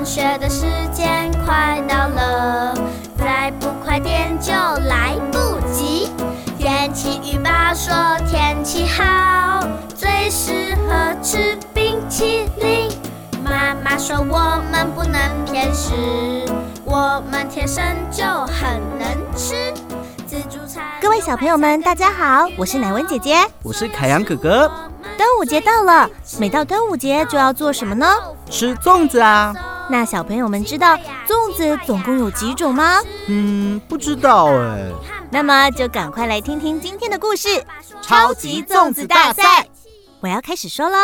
放学的时间快到了，再不快点就来不及。天气预报说天气好，最适合吃冰淇淋。妈妈说我们不能偏食，我们天生就很能吃。自助餐。各位小朋友们，大家好，我是奶文姐姐，我是凯阳哥哥。端午节到了，每到端午节就要做什么呢？吃粽子啊。那小朋友们知道粽子总共有几种吗？嗯，不知道哎。那么就赶快来听听今天的故事——超级粽子大赛。我要开始说喽。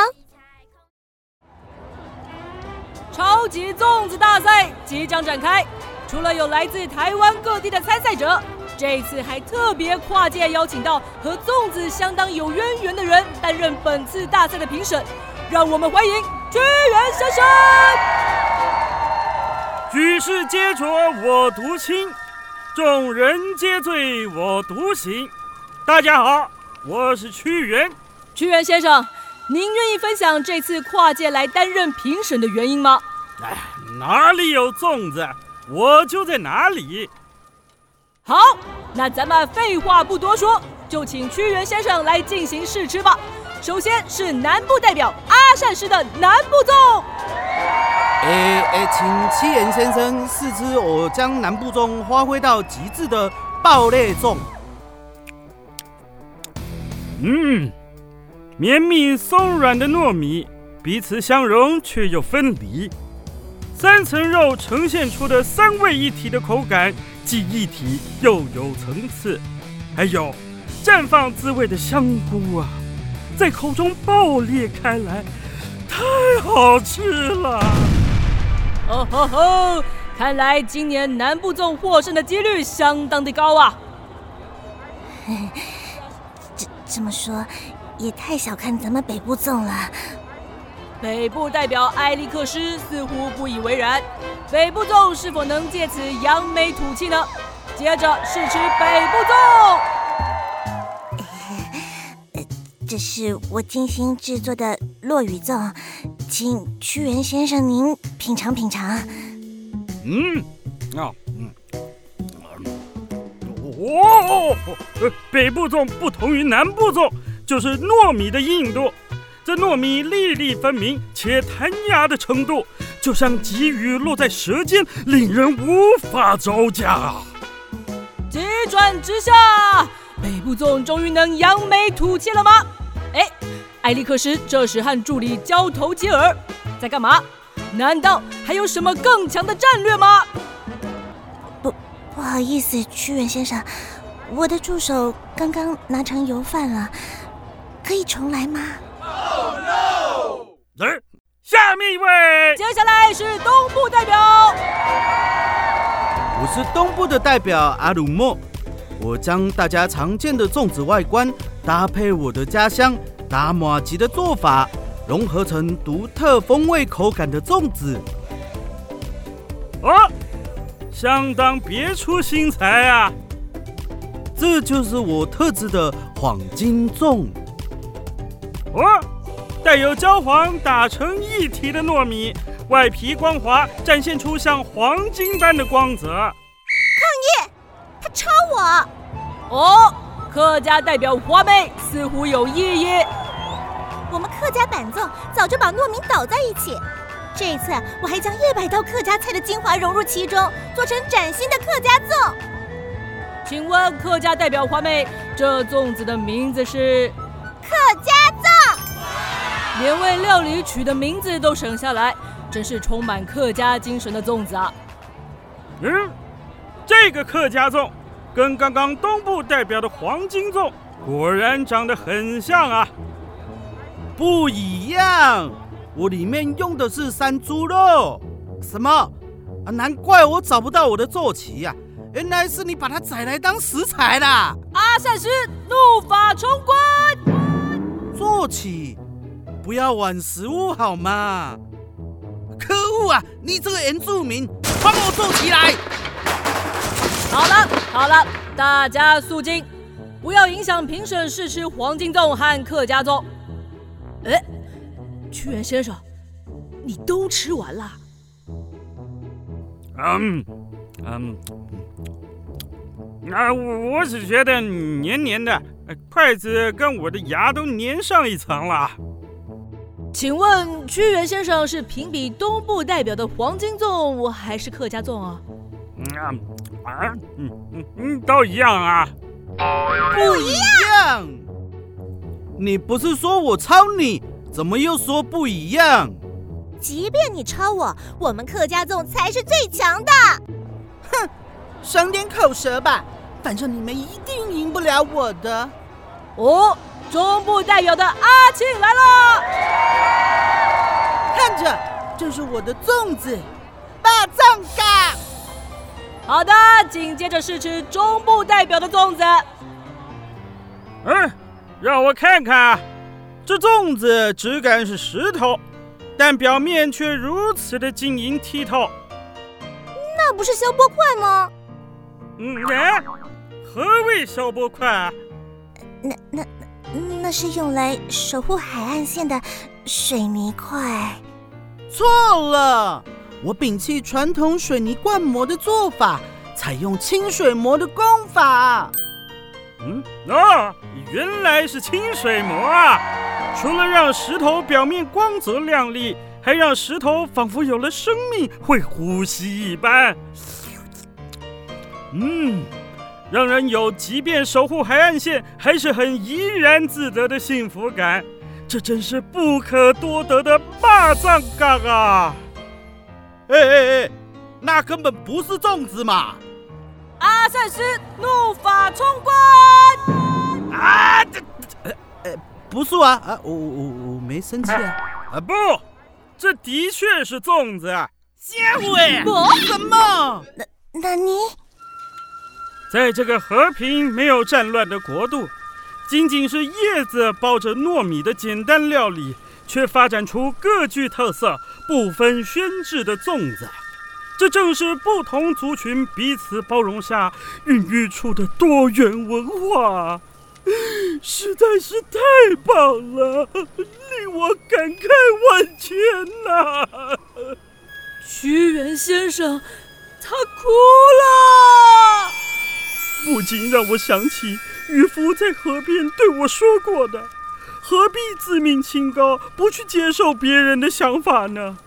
超级粽子大赛即将展开，除了有来自台湾各地的参赛者，这次还特别跨界邀请到和粽子相当有渊源的人担任本次大赛的评审。让我们欢迎屈原先生。皆浊我独清，众人皆醉我独醒。大家好，我是屈原。屈原先生，您愿意分享这次跨界来担任评审的原因吗？哎，哪里有粽子，我就在哪里。好，那咱们废话不多说，就请屈原先生来进行试吃吧。首先是南部代表阿善师的南部粽。诶诶，请七言先生试吃我将南部粽发挥到极致的爆裂粽。嗯，绵密松软的糯米彼此相融却又分离，三层肉呈现出的三位一体的口感，既一体又有层次。还有绽放滋味的香菇啊，在口中爆裂开来，太好吃了。哦吼！看来今年南部粽获胜的几率相当的高啊。这这么说，也太小看咱们北部粽了。北部代表埃利克斯似乎不以为然。北部粽是否能借此扬眉吐气呢？接着试吃北部粽。这是我精心制作的落雨粽，请屈原先生您品尝品尝。嗯，啊，嗯，哦，北部粽不同于南部粽，就是糯米的硬度。这糯米粒粒分明且弹牙的程度，就像急雨落在舌尖，令人无法招架。急转直下，北部粽终于能扬眉吐气了吗？哎，艾利克斯这时和助理交头接耳，在干嘛？难道还有什么更强的战略吗？不，不好意思，屈原先生，我的助手刚刚拿成油饭了，可以重来吗？Oh no！来，下面一位，接下来是东部代表。我是东部的代表阿鲁莫，我将大家常见的粽子外观搭配我的家乡达马吉的做法，融合成独特风味口感的粽子。哦，相当别出心裁啊！这就是我特制的黄金粽。哦，带有焦黄打成一体的糯米。外皮光滑，展现出像黄金般的光泽。抗议！他抄我！哦，客家代表花妹似乎有异议。客家板粽早就把糯米捣在一起，这一次我还将一百道客家菜的精华融入其中，做成崭新的客家粽。请问客家代表花妹，这粽子的名字是？客家粽。连为料理取的名字都省下来。真是充满客家精神的粽子啊！嗯，这个客家粽跟刚刚东部代表的黄金粽果然长得很像啊！不一样，我里面用的是山猪肉。什么？啊，难怪我找不到我的坐骑呀！原来是你把它宰来当食材啦！阿善师怒发冲冠！坐骑，不要玩食物好吗？可恶啊！你这个原住民，帮我坐起来！好了好了，大家肃静，不要影响评审试吃黄金粽和客家粽。哎，屈原先生，你都吃完了？嗯嗯，啊，我只觉得黏黏的，筷子跟我的牙都粘上一层了。请问屈原先生是评比东部代表的黄金粽，还是客家粽啊？嗯啊，嗯嗯嗯，都一样啊。不一样。你不是说我抄你，怎么又说不一样？即便你抄我，我们客家粽才是最强的。哼，省点口舌吧，反正你们一定赢不了我的。哦，中部代表的阿庆来了，看着，这是我的粽子，大粽嘎。好的，紧接着是吃中部代表的粽子。嗯。让我看看，这粽子质感是石头，但表面却如此的晶莹剔透。那不是消波块吗？嗯，哎，何谓消波块？那那那那是用来守护海岸线的水泥块。错了，我摒弃传统水泥灌模的做法，采用清水模的工法。嗯啊，原来是清水模啊！除了让石头表面光泽亮丽，还让石头仿佛有了生命，会呼吸一般。嗯，让人有即便守护海岸线还是很怡然自得的幸福感。这真是不可多得的霸藏嘎啊！哎哎哎，那根本不是粽子嘛！阿善师怒发冲冠！啊，这，呃呃，不是啊，啊，我我我我没生气啊！啊不，这的确是粽子啊。吓我！什么？那那你，在这个和平没有战乱的国度，仅仅是叶子包着糯米的简单料理，却发展出各具特色、不分轩制的粽子。这正是不同族群彼此包容下孕育出的多元文化，实在是太棒了，令我感慨万千呐！屈原先生，他哭了，不禁让我想起渔夫在河边对我说过的：“何必自命清高，不去接受别人的想法呢？”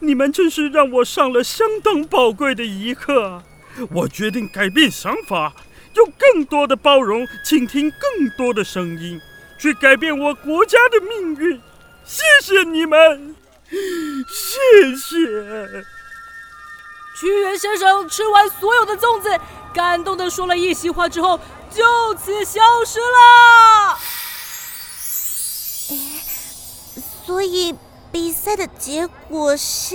你们真是让我上了相当宝贵的一课，我决定改变想法，用更多的包容，倾听更多的声音，去改变我国家的命运。谢谢你们，谢谢。屈原先生吃完所有的粽子，感动的说了一席话之后，就此消失了。所以。比赛的结果是，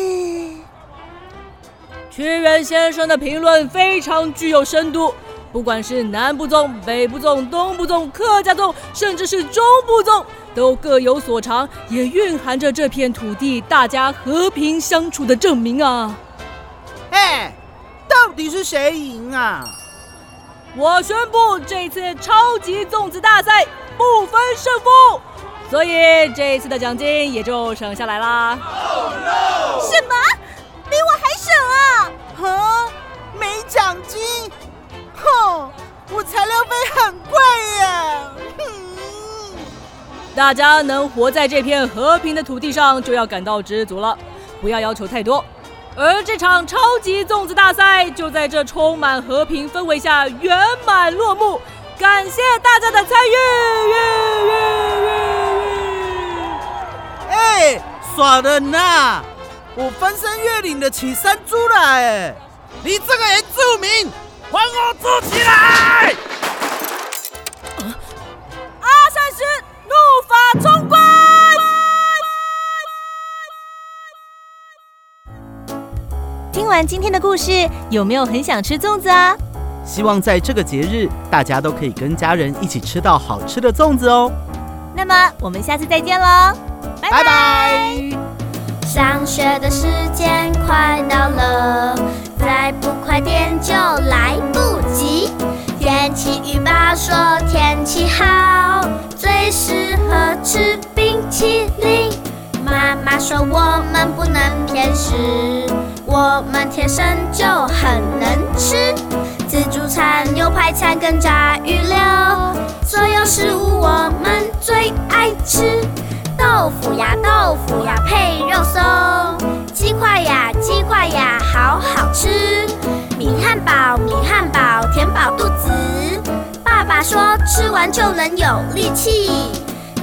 屈原先生的评论非常具有深度。不管是南部粽、北部粽、东部粽、客家粽，甚至是中部粽，都各有所长，也蕴含着这片土地大家和平相处的证明啊！哎，到底是谁赢啊？我宣布，这次超级粽子大赛不分胜负。所以这一次的奖金也就省下来啦。什么？大家能活在这片和平的土地上，就要感到知足了，不要要求太多。而这场超级粽子大赛就在这充满和平氛围下圆满落幕。感谢大家的参与。哎，耍人呐！我翻山越岭的起山猪了哎！你这个原住民，还我坐起来！冲冠！听完今天的故事，有没有很想吃粽子啊？希望在这个节日，大家都可以跟家人一起吃到好吃的粽子哦。那么，我们下次再见喽！拜拜！上学的时间快到了，再不快点就来不及。天气预报说天气好，淇淋。妈妈说我们不能偏食，我们天生就很能吃。自助餐、牛排餐跟炸鱼柳，所有食物我们最爱吃。豆腐呀豆腐呀配肉松，鸡块呀鸡块呀好好吃。米汉堡米汉堡填饱肚子，爸爸说吃完就能有力气。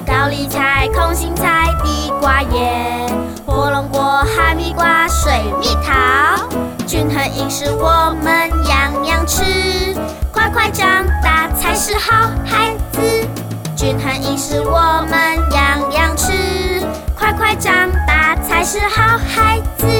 高丽菜、空心菜、地瓜叶、火龙果、哈密瓜、水蜜桃。均衡饮食，我们样样吃，快快长大才是好孩子。均衡饮食，我们样样吃，快快长大才是好孩子。